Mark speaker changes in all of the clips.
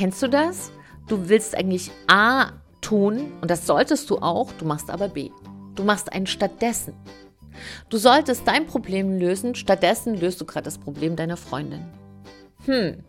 Speaker 1: Kennst du das? Du willst eigentlich A tun und das solltest du auch, du machst aber B. Du machst ein stattdessen. Du solltest dein Problem lösen, stattdessen löst du gerade das Problem deiner Freundin. Hm.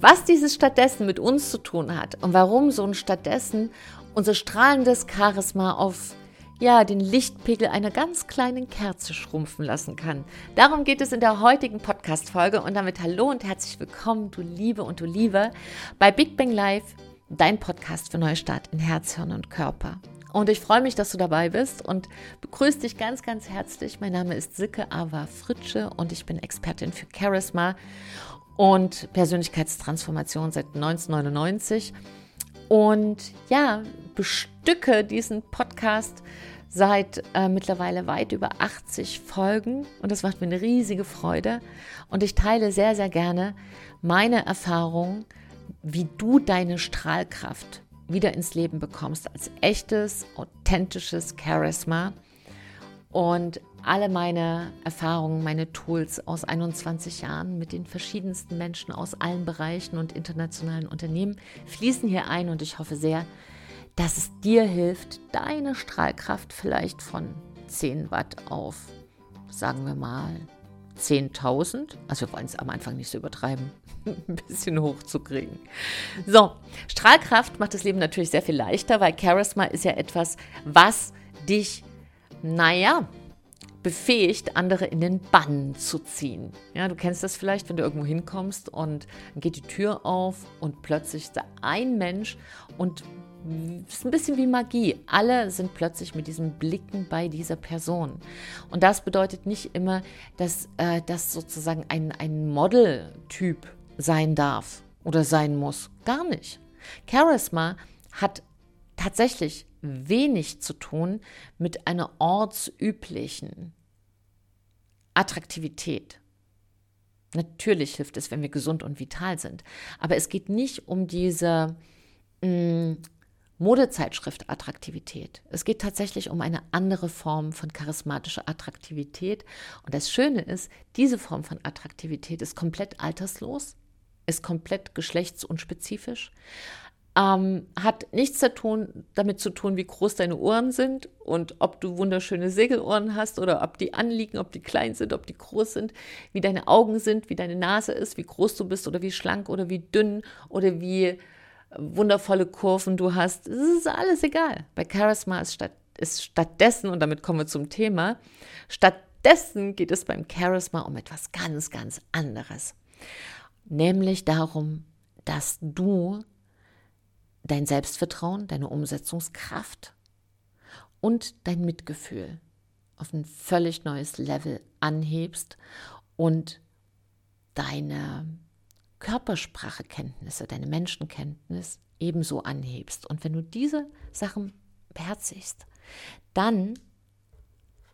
Speaker 1: Was dieses stattdessen mit uns zu tun hat und warum so ein stattdessen unser strahlendes Charisma auf ja, den Lichtpegel einer ganz kleinen Kerze schrumpfen lassen kann. Darum geht es in der heutigen Podcast-Folge und damit hallo und herzlich willkommen, du Liebe und du Liebe, bei Big Bang Live, dein Podcast für Neustart in Herz, Hirn und Körper. Und ich freue mich, dass du dabei bist und begrüße dich ganz, ganz herzlich. Mein Name ist Silke Ava Fritsche und ich bin Expertin für Charisma und Persönlichkeitstransformation seit 1999. Und ja, bestücke diesen Podcast seit äh, mittlerweile weit über 80 Folgen und das macht mir eine riesige Freude. Und ich teile sehr, sehr gerne meine Erfahrungen, wie du deine Strahlkraft wieder ins Leben bekommst als echtes, authentisches Charisma. Und alle meine Erfahrungen, meine Tools aus 21 Jahren mit den verschiedensten Menschen aus allen Bereichen und internationalen Unternehmen fließen hier ein und ich hoffe sehr, dass es dir hilft, deine Strahlkraft vielleicht von 10 Watt auf, sagen wir mal, 10.000, also wir wollen es am Anfang nicht so übertreiben, ein bisschen hochzukriegen. So, Strahlkraft macht das Leben natürlich sehr viel leichter, weil Charisma ist ja etwas, was dich, naja, befähigt, andere in den Bann zu ziehen. Ja, du kennst das vielleicht, wenn du irgendwo hinkommst und dann geht die Tür auf und plötzlich ist da ein Mensch und ist ein bisschen wie Magie. Alle sind plötzlich mit diesen Blicken bei dieser Person. Und das bedeutet nicht immer, dass äh, das sozusagen ein, ein Modeltyp sein darf oder sein muss. Gar nicht. Charisma hat tatsächlich wenig zu tun mit einer ortsüblichen Attraktivität. Natürlich hilft es, wenn wir gesund und vital sind. Aber es geht nicht um diese mh, mm, Modezeitschrift Attraktivität. Es geht tatsächlich um eine andere Form von charismatischer Attraktivität. Und das Schöne ist, diese Form von Attraktivität ist komplett alterslos, ist komplett geschlechtsunspezifisch, ähm, hat nichts damit zu tun, wie groß deine Ohren sind und ob du wunderschöne Segelohren hast oder ob die anliegen, ob die klein sind, ob die groß sind, wie deine Augen sind, wie deine Nase ist, wie groß du bist oder wie schlank oder wie dünn oder wie wundervolle Kurven du hast. Es ist alles egal. Bei Charisma ist, statt, ist stattdessen, und damit kommen wir zum Thema, stattdessen geht es beim Charisma um etwas ganz, ganz anderes. Nämlich darum, dass du dein Selbstvertrauen, deine Umsetzungskraft und dein Mitgefühl auf ein völlig neues Level anhebst und deine Körpersprachekenntnisse, deine Menschenkenntnis ebenso anhebst. Und wenn du diese Sachen beherzigst, dann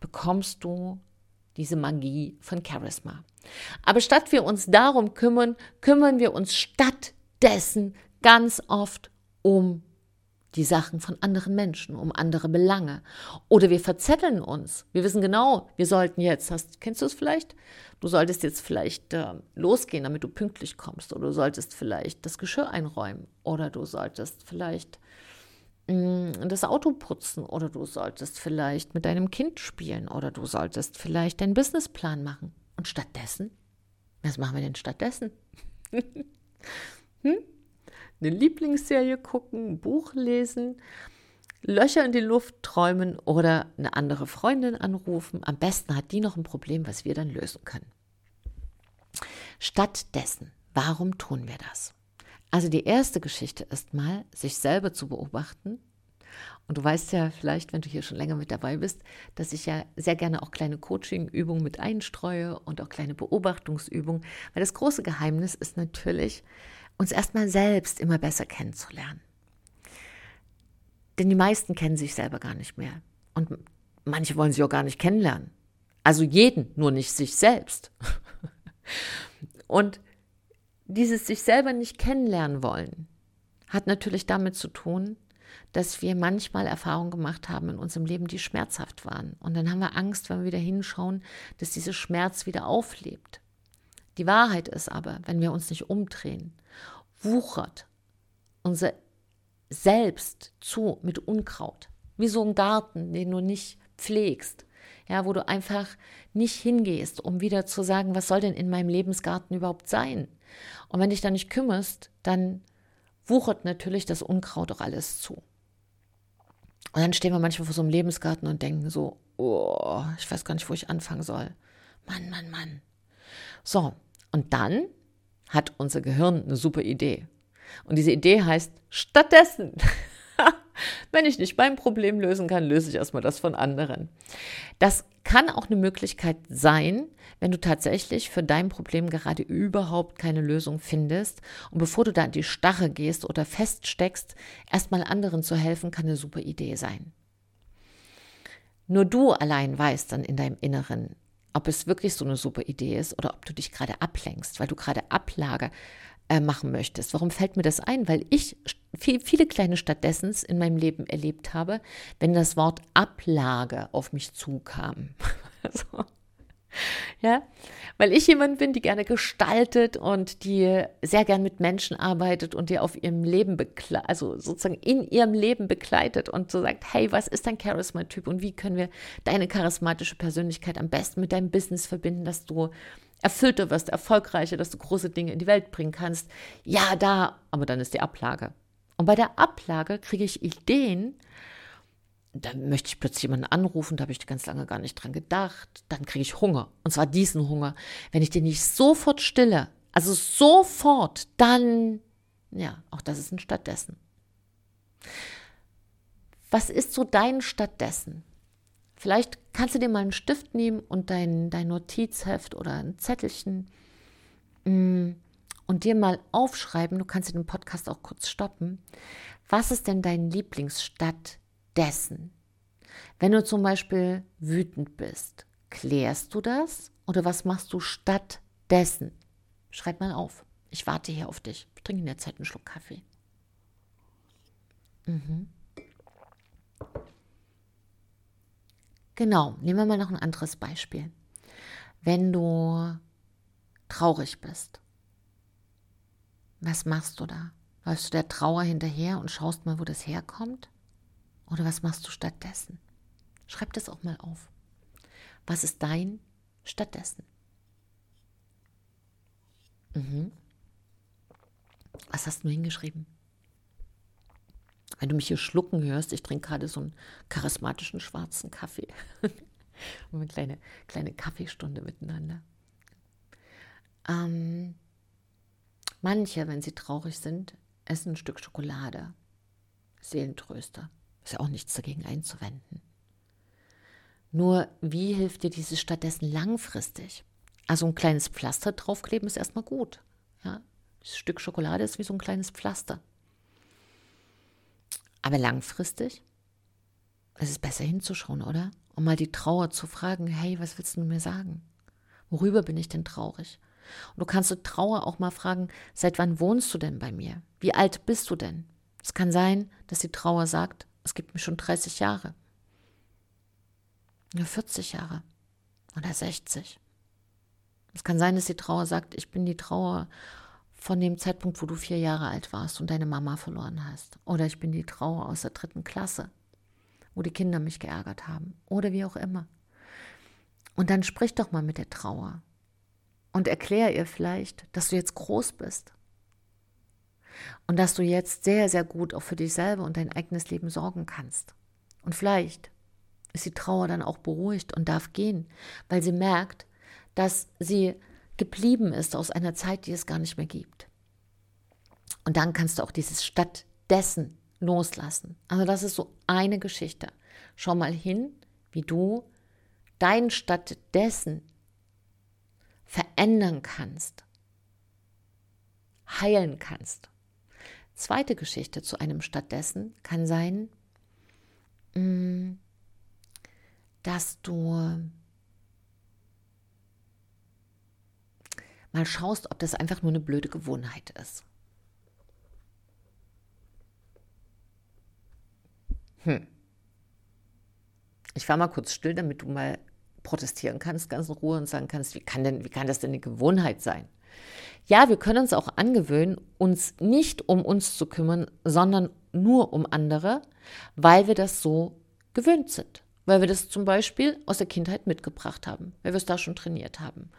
Speaker 1: bekommst du diese Magie von Charisma. Aber statt wir uns darum kümmern, kümmern wir uns stattdessen ganz oft um die Sachen von anderen Menschen, um andere Belange. Oder wir verzetteln uns. Wir wissen genau, wir sollten jetzt, hast, kennst du es vielleicht? Du solltest jetzt vielleicht äh, losgehen, damit du pünktlich kommst. Oder du solltest vielleicht das Geschirr einräumen. Oder du solltest vielleicht mh, mm, das Auto putzen. Oder du solltest vielleicht mit deinem Kind spielen. Oder du solltest vielleicht deinen Businessplan machen. Und stattdessen, was machen wir denn stattdessen? hm? Eine Lieblingsserie gucken, ein Buch lesen, Löcher in die Luft träumen oder eine andere Freundin anrufen. Am besten hat die noch ein Problem, was wir dann lösen können. Stattdessen, warum tun wir das? Also die erste Geschichte ist mal, sich selber zu beobachten. Und du weißt ja vielleicht, wenn du hier schon länger mit dabei bist, dass ich ja sehr gerne auch kleine Coaching-Übungen mit einstreue und auch kleine Beobachtungsübungen. Weil das große Geheimnis ist natürlich, uns erstmal selbst immer besser kennenzulernen. Denn die meisten kennen sich selber gar nicht mehr. Und manche wollen sich auch gar nicht kennenlernen. Also jeden, nur nicht sich selbst. Und dieses sich selber nicht kennenlernen wollen, hat natürlich damit zu tun, dass wir manchmal Erfahrungen gemacht haben in unserem Leben, die schmerzhaft waren. Und dann haben wir Angst, wenn wir wieder hinschauen, dass dieser Schmerz wieder auflebt. Die Wahrheit ist aber, wenn wir uns nicht umdrehen, wuchert unser Selbst zu mit Unkraut. Wie so ein Garten, den du nicht pflegst. Ja, wo du einfach nicht hingehst, um wieder zu sagen, was soll denn in meinem Lebensgarten überhaupt sein? Und wenn dich da nicht kümmerst, dann wuchert natürlich das Unkraut auch alles zu. Und dann stehen wir manchmal vor so einem Lebensgarten und denken so, oh, ich weiß gar nicht, wo ich anfangen soll. Mann, Mann, Mann. So, und dann hat unser Gehirn eine super Idee. Und diese Idee heißt, stattdessen, wenn ich nicht mein Problem lösen kann, löse ich erstmal das von anderen. Das kann auch eine Möglichkeit sein, wenn du tatsächlich für dein Problem gerade überhaupt keine Lösung findest. Und bevor du da in die Stache gehst oder feststeckst, erstmal anderen zu helfen, kann eine super Idee sein. Nur du allein weißt dann in deinem Inneren, ob es wirklich so eine super Idee ist oder ob du dich gerade ablenkst, weil du gerade Ablage äh, machen möchtest. Warum fällt mir das ein? Weil ich viel, viele kleine Stattdessens in meinem Leben erlebt habe, wenn das Wort Ablage auf mich zukam. so. Ja, weil ich jemand bin, die gerne gestaltet und die sehr gern mit Menschen arbeitet und die auf ihrem Leben, also sozusagen in ihrem Leben begleitet und so sagt, hey, was ist dein Charisma-Typ und wie können wir deine charismatische Persönlichkeit am besten mit deinem Business verbinden, dass du erfüllter wirst, erfolgreicher, dass du große Dinge in die Welt bringen kannst. Ja, da, aber dann ist die Ablage. Und bei der Ablage kriege ich Ideen, da möchte ich plötzlich jemanden anrufen, da habe ich ganz lange gar nicht dran gedacht. Dann kriege ich Hunger. Und zwar diesen Hunger. Wenn ich den nicht sofort stille, also sofort, dann, ja, auch das ist ein Stattdessen. Was ist so dein Stattdessen? Vielleicht kannst du dir mal einen Stift nehmen und dein, dein Notizheft oder ein Zettelchen mm, und dir mal aufschreiben, du kannst den Podcast auch kurz stoppen. Was ist denn dein Lieblingsstadt dessen. Wenn du zum Beispiel wütend bist, klärst du das oder was machst du stattdessen? Schreib mal auf. Ich warte hier auf dich. Ich trinke in der Zeit einen Schluck Kaffee. Mhm. Genau, nehmen wir mal noch ein anderes Beispiel. Wenn du traurig bist, was machst du da? Läufst du der Trauer hinterher und schaust mal, wo das herkommt? Oder was machst du stattdessen? Schreib das auch mal auf. Was ist dein stattdessen? Mhm. Was hast du hingeschrieben? Wenn du mich hier schlucken hörst, ich trinke gerade so einen charismatischen schwarzen Kaffee. Und eine kleine, kleine Kaffeestunde miteinander. Ähm, manche, wenn sie traurig sind, essen ein Stück Schokolade. Seelentröster. Ist ja auch nichts dagegen einzuwenden. Nur wie hilft dir dieses stattdessen langfristig? Also ein kleines Pflaster draufkleben ist erstmal gut. Ja? Das Stück Schokolade ist wie so ein kleines Pflaster. Aber langfristig ist es besser hinzuschauen, oder? Um mal die Trauer zu fragen, hey, was willst du mir sagen? Worüber bin ich denn traurig? Und du kannst du Trauer auch mal fragen, seit wann wohnst du denn bei mir? Wie alt bist du denn? Es kann sein, dass die Trauer sagt, es gibt mich schon 30 Jahre. Nur 40 Jahre. Oder 60. Es kann sein, dass die Trauer sagt, ich bin die Trauer von dem Zeitpunkt, wo du vier Jahre alt warst und deine Mama verloren hast. Oder ich bin die Trauer aus der dritten Klasse, wo die Kinder mich geärgert haben. Oder wie auch immer. Und dann sprich doch mal mit der Trauer und erklär ihr vielleicht, dass du jetzt groß bist und dass du jetzt sehr, sehr gut auch für dich selber und dein eigenes Leben sorgen kannst. Und vielleicht ist die Trauer dann auch beruhigt und darf gehen, weil sie merkt, dass sie geblieben ist aus einer Zeit, die es gar nicht mehr gibt. Und dann kannst du auch dieses stattdessen loslassen. Also das ist so eine Geschichte. Schau mal hin, wie du dein stattdessen verändern kannst, heilen kannst. Zweite Geschichte zu einem stattdessen kann sein, mm, dass du mal schaust, ob das einfach nur eine blöde Gewohnheit ist. Hm. Ich war mal kurz still, damit du mal protestieren kannst, ganz in Ruhe und sagen kannst, wie kann denn, wie kann das denn eine Gewohnheit sein? Ja, wir können uns auch angewöhnen, uns nicht um uns zu kümmern, sondern nur um andere, weil wir das so gewöhnt sind. Weil wir das zum Beispiel aus der Kindheit mitgebracht haben, weil wir es da schon trainiert haben.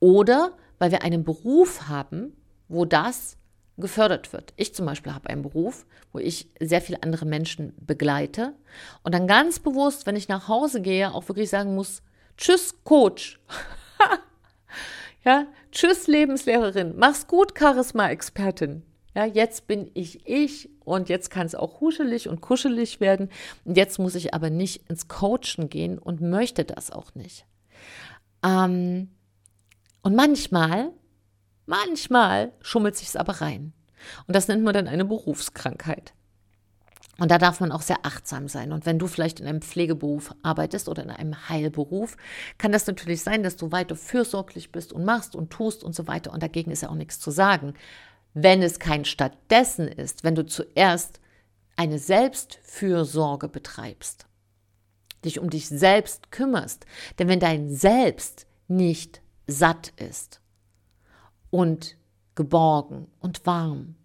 Speaker 1: Oder weil wir einen Beruf haben, wo das gefördert wird. Ich zum Beispiel habe einen Beruf, wo ich sehr viele andere Menschen begleite und dann ganz bewusst, wenn ich nach Hause gehe, auch wirklich sagen muss, tschüss Coach. ja, tschüss Lebenslehrerin. Mach's gut, Charisma-Expertin. Ja, jetzt bin ich ich und jetzt kann es auch huschelig und kuschelig werden. Und jetzt muss ich aber nicht ins Coachen gehen und möchte das auch nicht. Ähm, und manchmal, manchmal schummelt sich es aber rein. Und das nennt man dann eine Berufskrankheit. Und da darf man auch sehr achtsam sein. Und wenn du vielleicht in einem Pflegeberuf arbeitest oder in einem Heilberuf, kann das natürlich sein, dass du weiter fürsorglich bist und machst und tust und so weiter. Und dagegen ist ja auch nichts zu sagen wenn es kein stattdessen ist, wenn du zuerst eine Selbstfürsorge betreibst, dich um dich selbst kümmerst. Denn wenn dein Selbst nicht satt ist und geborgen und warm,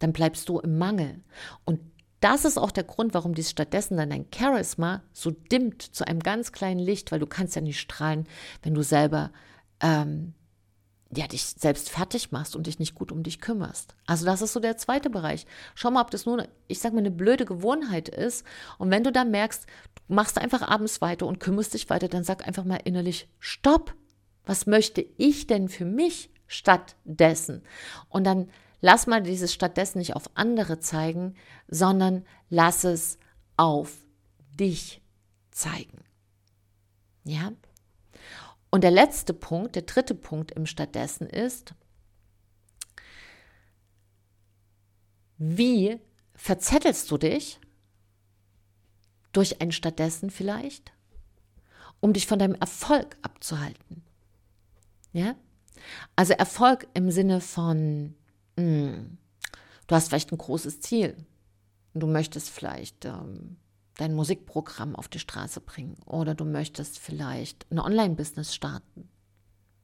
Speaker 1: dann bleibst du im Mangel. Und das ist auch der Grund, warum dies stattdessen dann dein Charisma so dimmt zu einem ganz kleinen Licht, weil du kannst ja nicht strahlen, wenn du selber ähm, ja, dich selbst fertig machst und dich nicht gut um dich kümmerst. Also das ist so der zweite Bereich. Schau mal, ob das nur, ich sag mal, eine blöde Gewohnheit ist. Und wenn du dann merkst, du machst einfach abends weiter und kümmerst dich weiter, dann sag einfach mal innerlich, stopp. Was möchte ich denn für mich stattdessen? Und dann lass mal dieses stattdessen nicht auf andere zeigen, sondern lass es auf dich zeigen. Ja? Und der letzte Punkt, der dritte Punkt im Stattdessen ist, wie verzettelst du dich durch ein Stattdessen vielleicht, um dich von deinem Erfolg abzuhalten? Ja? Also Erfolg im Sinne von, mh, hm, du hast vielleicht ein großes Ziel. Du möchtest vielleicht ähm, dein Musikprogramm auf die Straße bringen oder du möchtest vielleicht ein Online-Business starten,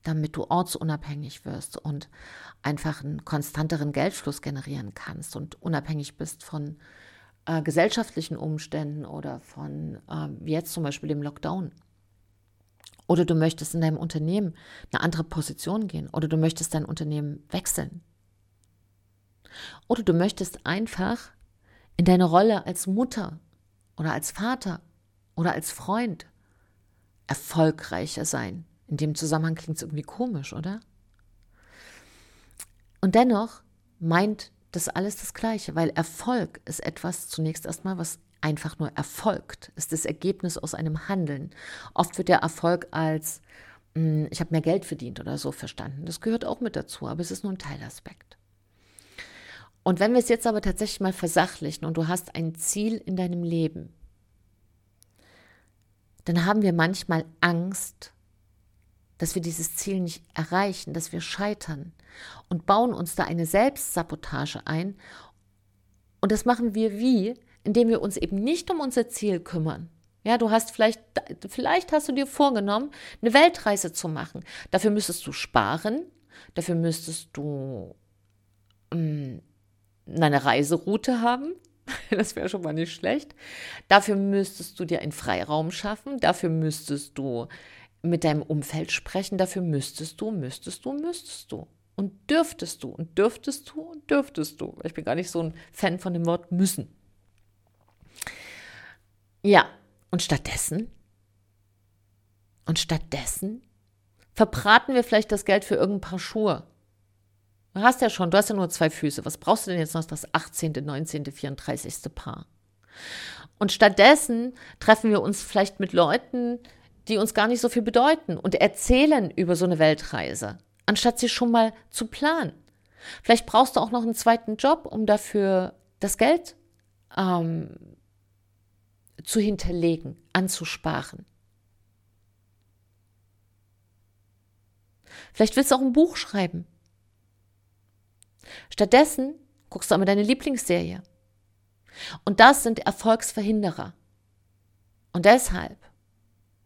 Speaker 1: damit du ortsunabhängig wirst und einfach einen konstanteren Geldfluss generieren kannst und unabhängig bist von äh, gesellschaftlichen Umständen oder von, äh, wie jetzt zum Beispiel dem Lockdown. Oder du möchtest in deinem Unternehmen eine andere Position gehen oder du möchtest dein Unternehmen wechseln. Oder du möchtest einfach in deine Rolle als Mutter oder als Vater oder als Freund erfolgreicher sein. In dem Zusammenhang klingt es irgendwie komisch, oder? Und dennoch meint das alles das Gleiche, weil Erfolg ist etwas zunächst erstmal, was einfach nur erfolgt, ist das Ergebnis aus einem Handeln. Oft wird der Erfolg als hm, ich habe mehr Geld verdient oder so verstanden. Das gehört auch mit dazu, aber es ist nur ein Teilaspekt. Und wenn wir es jetzt aber tatsächlich mal versachlichen und du hast ein Ziel in deinem Leben, dann haben wir manchmal Angst, dass wir dieses Ziel nicht erreichen, dass wir scheitern und bauen uns da eine Selbstsabotage ein. Und das machen wir wie? Indem wir uns eben nicht um unser Ziel kümmern. Ja, du hast vielleicht, vielleicht hast du dir vorgenommen, eine Weltreise zu machen. Dafür müsstest du sparen, dafür müsstest du ähm, eine Reiseroute haben. Das wäre schon mal nicht schlecht. Dafür müsstest du dir einen Freiraum schaffen. Dafür müsstest du mit deinem Umfeld sprechen. Dafür müsstest du, müsstest du, müsstest du. Und dürftest du und dürftest du und dürftest du. Ich bin gar nicht so ein Fan von dem Wort müssen. Ja, und stattdessen, und stattdessen verbraten wir vielleicht das Geld für irgendein paar Schuhe Du hast ja schon, du hast ja nur zwei Füße. Was brauchst du denn jetzt noch das 18., 19., 34. Paar? Und stattdessen treffen wir uns vielleicht mit Leuten, die uns gar nicht so viel bedeuten und erzählen über so eine Weltreise, anstatt sie schon mal zu planen. Vielleicht brauchst du auch noch einen zweiten Job, um dafür das Geld ähm, zu hinterlegen, anzusparen. Vielleicht willst du auch ein Buch schreiben. Stattdessen guckst du aber deine Lieblingsserie. Und das sind Erfolgsverhinderer. Und deshalb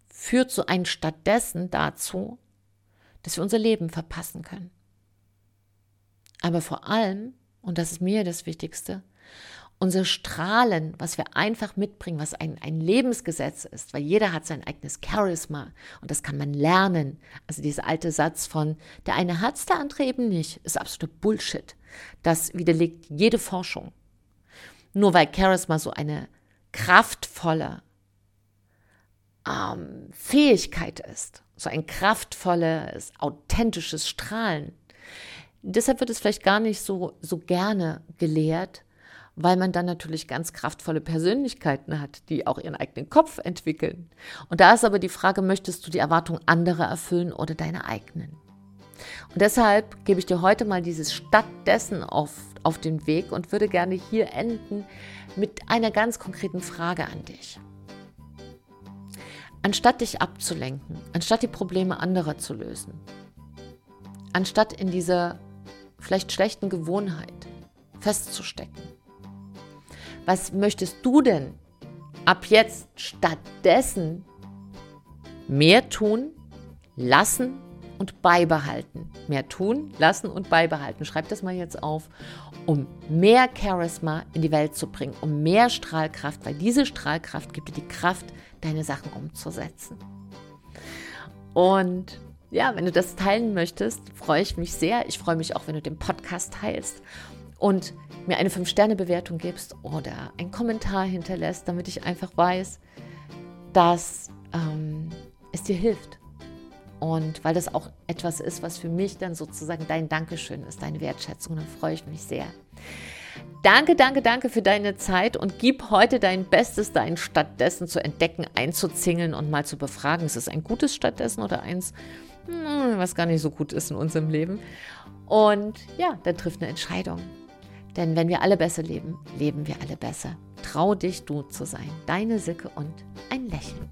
Speaker 1: führt so ein stattdessen dazu, dass wir unser Leben verpassen können. Aber vor allem, und das ist mir das Wichtigste, unser Strahlen, was wir einfach mitbringen, was ein, ein Lebensgesetz ist, weil jeder hat sein eigenes Charisma und das kann man lernen. Also dieser alte Satz von, der eine hat es, der andere eben nicht, ist absoluter Bullshit. Das widerlegt jede Forschung. Nur weil Charisma so eine kraftvolle ähm, Fähigkeit ist, so ein kraftvolles, authentisches Strahlen. Deshalb wird es vielleicht gar nicht so, so gerne gelehrt, weil man dann natürlich ganz kraftvolle Persönlichkeiten hat, die auch ihren eigenen Kopf entwickeln. Und da ist aber die Frage, möchtest du die Erwartung anderer erfüllen oder deine eigenen? Und deshalb gebe ich dir heute mal dieses stattdessen auf, auf den Weg und würde gerne hier enden mit einer ganz konkreten Frage an dich. Anstatt dich abzulenken, anstatt die Probleme anderer zu lösen, anstatt in dieser vielleicht schlechten Gewohnheit festzustecken, was möchtest du denn ab jetzt stattdessen mehr tun, lassen und beibehalten? Mehr tun, lassen und beibehalten. Schreib das mal jetzt auf, um mehr Charisma in die Welt zu bringen, um mehr Strahlkraft, weil diese Strahlkraft gibt dir die Kraft, deine Sachen umzusetzen. Und ja, wenn du das teilen möchtest, freue ich mich sehr. Ich freue mich auch, wenn du den Podcast teilst und mir eine 5-Sterne-Bewertung gibst oder einen Kommentar hinterlässt, damit ich einfach weiß, dass ähm, es dir hilft. Und weil das auch etwas ist, was für mich dann sozusagen dein Dankeschön ist, deine Wertschätzung, dann freue ich mich sehr. Danke, danke, danke für deine Zeit und gib heute dein Bestes, dein stattdessen zu entdecken, einzuzingeln und mal zu befragen. Ist es ein gutes stattdessen oder eins, hm, was gar nicht so gut ist in unserem Leben? Und ja, dann trifft eine Entscheidung. Denn wenn wir alle besser leben, leben wir alle besser. Trau dich, du zu sein. Deine Silke und ein Lächeln.